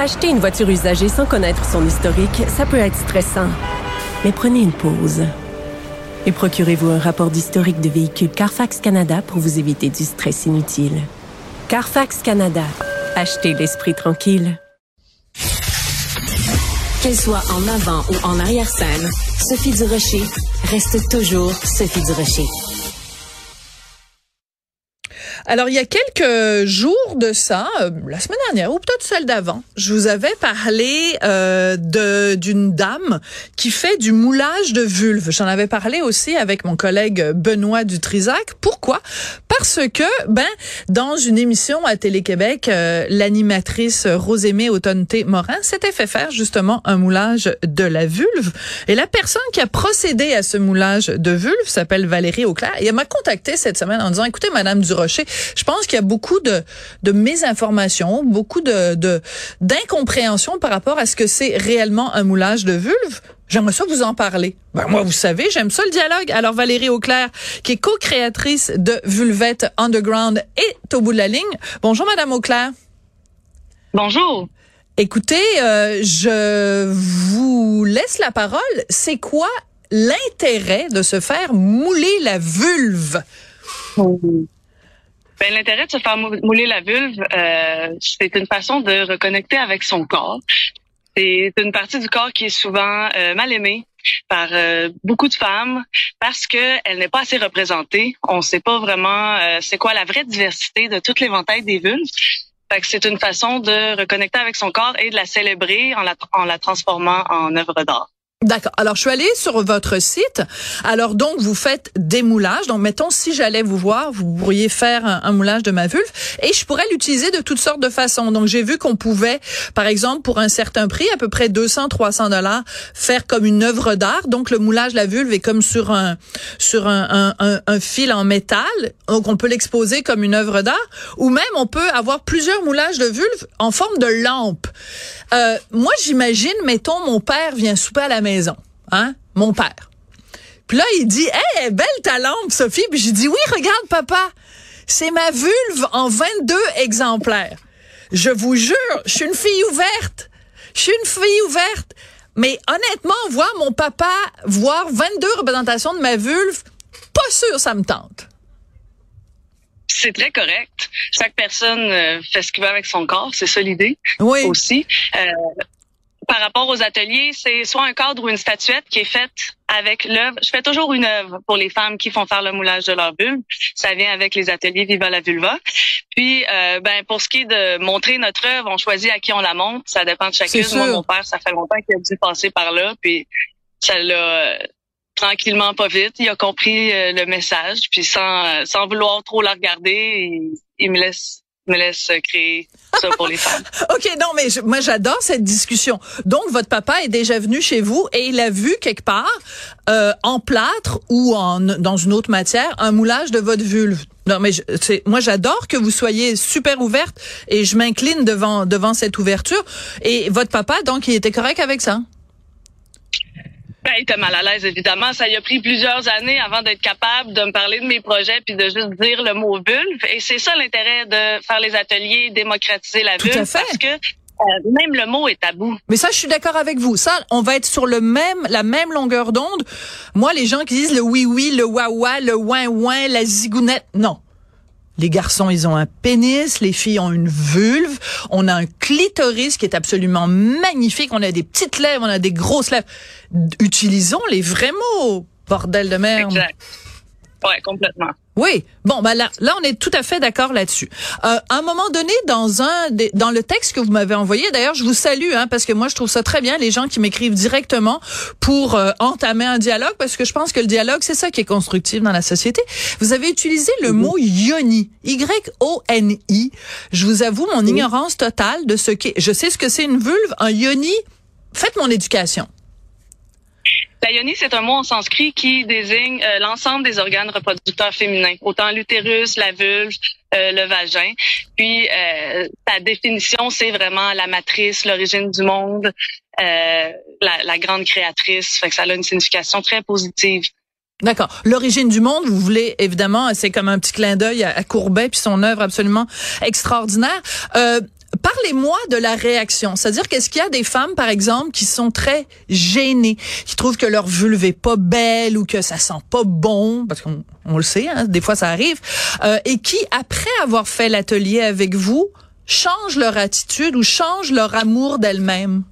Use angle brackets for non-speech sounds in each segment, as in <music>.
Acheter une voiture usagée sans connaître son historique, ça peut être stressant. Mais prenez une pause. Et procurez-vous un rapport d'historique de véhicule Carfax Canada pour vous éviter du stress inutile. Carfax Canada. Achetez l'esprit tranquille. Qu'elle soit en avant ou en arrière-scène, Sophie Durocher reste toujours Sophie Durocher. Alors, il y a quelques jours de ça, euh, la semaine dernière ou peut-être celle d'avant, je vous avais parlé euh, de d'une dame qui fait du moulage de vulve. J'en avais parlé aussi avec mon collègue Benoît Dutrisac. Pourquoi? Parce que ben dans une émission à Télé-Québec, euh, l'animatrice Rosémée Autonté Morin s'était fait faire justement un moulage de la vulve et la personne qui a procédé à ce moulage de vulve s'appelle Valérie Auclair et elle m'a contacté cette semaine en disant écoutez madame Durocher, je pense qu'il y a beaucoup de, de mésinformations, beaucoup de, de d'incompréhension par rapport à ce que c'est réellement un moulage de vulve. J'aimerais ça vous en parler. Ben moi, vous savez, j'aime ça le dialogue. Alors Valérie Auclair, qui est co-créatrice de Vulvette Underground, est au bout de la ligne. Bonjour Madame Auclair. Bonjour. Écoutez, euh, je vous laisse la parole. C'est quoi l'intérêt de se faire mouler la vulve? Ben, l'intérêt de se faire mou- mouler la vulve, euh, c'est une façon de reconnecter avec son corps. C'est une partie du corps qui est souvent euh, mal aimée par euh, beaucoup de femmes parce que elle n'est pas assez représentée. On ne sait pas vraiment euh, c'est quoi la vraie diversité de toute l'éventail des vulves. Fait que c'est une façon de reconnecter avec son corps et de la célébrer en la, en la transformant en œuvre d'art. D'accord. Alors, je suis allée sur votre site. Alors, donc, vous faites des moulages. Donc, mettons, si j'allais vous voir, vous pourriez faire un, moulage de ma vulve et je pourrais l'utiliser de toutes sortes de façons. Donc, j'ai vu qu'on pouvait, par exemple, pour un certain prix, à peu près 200, 300 dollars, faire comme une œuvre d'art. Donc, le moulage de la vulve est comme sur un, sur un, un, un fil en métal. Donc, on peut l'exposer comme une œuvre d'art. Ou même, on peut avoir plusieurs moulages de vulve en forme de lampe. Euh, moi, j'imagine, mettons, mon père vient souper à la maison, hein, mon père. Puis là, il dit, hey, belle ta lampe, Sophie. Puis j'ai dit, oui, regarde, papa, c'est ma vulve en 22 exemplaires. Je vous jure, je suis une fille ouverte. Je suis une fille ouverte. Mais honnêtement, voir mon papa voir 22 représentations de ma vulve, pas sûr ça me tente. C'est très correct. Chaque personne euh, fait ce qu'il veut avec son corps, c'est ça l'idée Oui. aussi. Euh, par rapport aux ateliers, c'est soit un cadre ou une statuette qui est faite avec l'œuvre. Je fais toujours une œuvre pour les femmes qui font faire le moulage de leur vulve. Ça vient avec les ateliers Viva la vulva. Puis, euh, ben pour ce qui est de montrer notre œuvre, on choisit à qui on la montre. Ça dépend de chacune. Moi, mon père, ça fait longtemps qu'il a dû passer par là, puis ça l'a euh, tranquillement, pas vite. Il a compris euh, le message, puis sans euh, sans vouloir trop la regarder, il, il me laisse me laisse créer ça pour les femmes. <laughs> OK, non, mais je- moi, j'adore cette discussion. Donc, votre papa est déjà venu chez vous et il a vu quelque part, euh, en plâtre ou en dans une autre matière, un moulage de votre vulve. Non, mais je- moi, j'adore que vous soyez super ouverte et je m'incline devant devant cette ouverture. Et votre papa, donc, il était correct avec ça? Ben, il était mal à l'aise, évidemment. Ça lui a pris plusieurs années avant d'être capable de me parler de mes projets puis de juste dire le mot vulve. Et c'est ça l'intérêt de faire les ateliers, démocratiser la Tout à vulve, fait. parce que euh, même le mot est tabou. Mais ça, je suis d'accord avec vous. Ça, on va être sur le même, la même longueur d'onde. Moi, les gens qui disent le oui oui, le wawa, le ouin ouin, la zigounette, non. Les garçons, ils ont un pénis, les filles ont une vulve, on a un clitoris qui est absolument magnifique, on a des petites lèvres, on a des grosses lèvres. Utilisons les vrais mots, bordel de merde. Exact. Ouais, complètement. Oui, bon, ben là, là, on est tout à fait d'accord là-dessus. Euh, à un moment donné, dans un, dans le texte que vous m'avez envoyé, d'ailleurs, je vous salue, hein, parce que moi, je trouve ça très bien les gens qui m'écrivent directement pour euh, entamer un dialogue, parce que je pense que le dialogue, c'est ça qui est constructif dans la société. Vous avez utilisé le mot yoni, Y-O-N-I. Je vous avoue mon ignorance totale de ce qu'est. Je sais ce que c'est une vulve, un yoni. Faites mon éducation. La yoni, c'est un mot en sanskrit qui désigne euh, l'ensemble des organes reproducteurs féminins, autant l'utérus, la vulve, euh, le vagin. Puis, euh, sa définition, c'est vraiment la matrice, l'origine du monde, euh, la, la, grande créatrice. Fait que ça a une signification très positive. D'accord. L'origine du monde, vous voulez évidemment, c'est comme un petit clin d'œil à, Courbet puis son œuvre absolument extraordinaire. Euh, Parlez-moi de la réaction. C'est-à-dire qu'est-ce qu'il y a des femmes, par exemple, qui sont très gênées, qui trouvent que leur vulve est pas belle ou que ça sent pas bon, parce qu'on on le sait, hein, des fois ça arrive, euh, et qui, après avoir fait l'atelier avec vous, changent leur attitude ou changent leur amour d'elles-mêmes?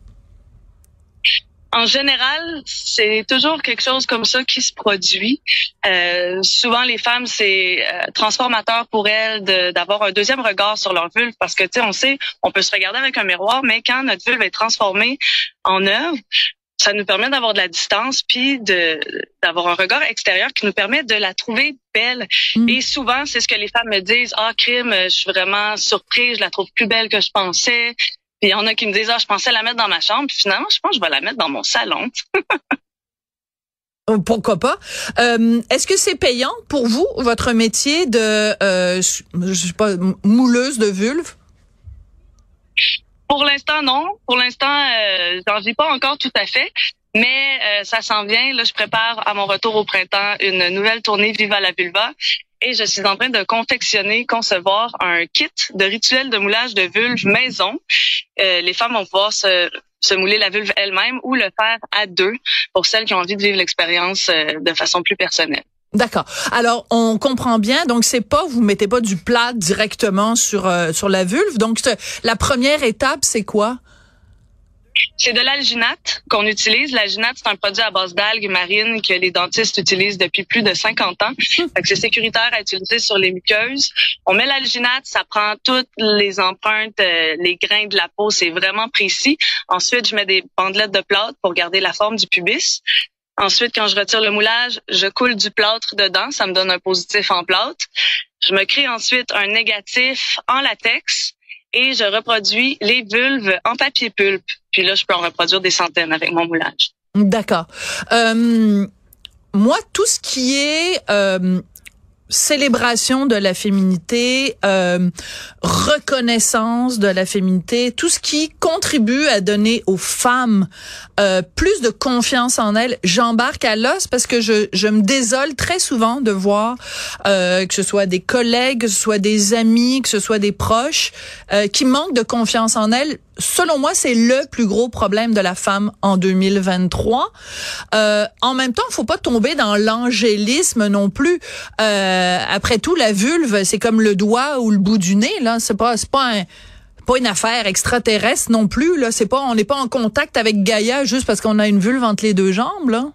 En général, c'est toujours quelque chose comme ça qui se produit. Euh, souvent, les femmes, c'est euh, transformateur pour elles d'avoir un deuxième regard sur leur vulve parce que, tu sais, on sait, on peut se regarder avec un miroir, mais quand notre vulve est transformée en œuvre, ça nous permet d'avoir de la distance puis de d'avoir un regard extérieur qui nous permet de la trouver belle. Mm. Et souvent, c'est ce que les femmes me disent. Ah, crime, je suis vraiment surprise, je la trouve plus belle que je pensais. Puis il y en a qui me disent, ah, je pensais la mettre dans ma chambre. Puis finalement, je pense que je vais la mettre dans mon salon. Oh, pourquoi pas? Euh, Est-ce que c'est payant pour vous votre métier de euh, je sais pas mouleuse de vulve? Pour l'instant non. Pour l'instant, euh, j'en vis pas encore tout à fait, mais euh, ça s'en vient. Là, je prépare à mon retour au printemps une nouvelle tournée Viva la vulva et je suis en train de confectionner, concevoir un kit de rituel de moulage de vulve maison. Euh, les femmes vont pouvoir se, se mouler la vulve elles-mêmes ou le faire à deux pour celles qui ont envie de vivre l'expérience euh, de façon plus personnelle. D'accord. Alors on comprend bien. Donc c'est pas vous mettez pas du plat directement sur euh, sur la vulve. Donc la première étape c'est quoi? C'est de l'alginate qu'on utilise. L'alginate, c'est un produit à base d'algues marines que les dentistes utilisent depuis plus de 50 ans. <laughs> c'est sécuritaire à utiliser sur les muqueuses. On met l'alginate, ça prend toutes les empreintes, euh, les grains de la peau, c'est vraiment précis. Ensuite, je mets des bandelettes de plâtre pour garder la forme du pubis. Ensuite, quand je retire le moulage, je coule du plâtre dedans. Ça me donne un positif en plâtre. Je me crée ensuite un négatif en latex et je reproduis les vulves en papier pulpe. Puis là, je peux en reproduire des centaines avec mon moulage. D'accord. Euh, moi, tout ce qui est euh, célébration de la féminité, euh, reconnaissance de la féminité, tout ce qui contribue à donner aux femmes euh, plus de confiance en elles, j'embarque à l'os parce que je, je me désole très souvent de voir euh, que ce soit des collègues, que ce soit des amis, que ce soit des proches euh, qui manquent de confiance en elles selon moi, c'est le plus gros problème de la femme en 2023. Euh, en même temps, il faut pas tomber dans l'angélisme non plus. Euh, après tout, la vulve, c'est comme le doigt ou le bout du nez. Là, c'est pas, c'est pas pas une affaire extraterrestre non plus. Là, c'est pas, on n'est pas en contact avec Gaïa juste parce qu'on a une vulve entre les deux jambes. Là.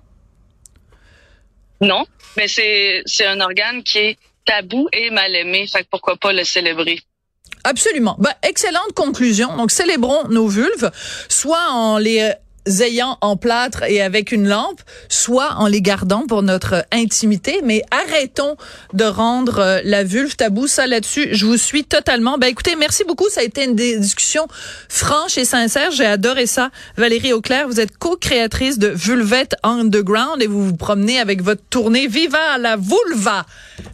Non, mais c'est c'est un organe qui est tabou et mal aimé. Fait que pourquoi pas le célébrer? Absolument. Ben, excellente conclusion. Donc, célébrons nos vulves, soit en les ayant en plâtre et avec une lampe, soit en les gardant pour notre intimité, mais arrêtons de rendre euh, la vulve tabou. Ça là-dessus, je vous suis totalement. Ben écoutez, merci beaucoup. Ça a été une discussion franche et sincère. J'ai adoré ça. Valérie Auclair, vous êtes co-créatrice de Vulvette Underground et vous vous promenez avec votre tournée Viva la vulva.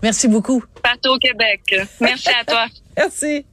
Merci beaucoup. Partout au Québec. Merci à toi. <laughs> merci.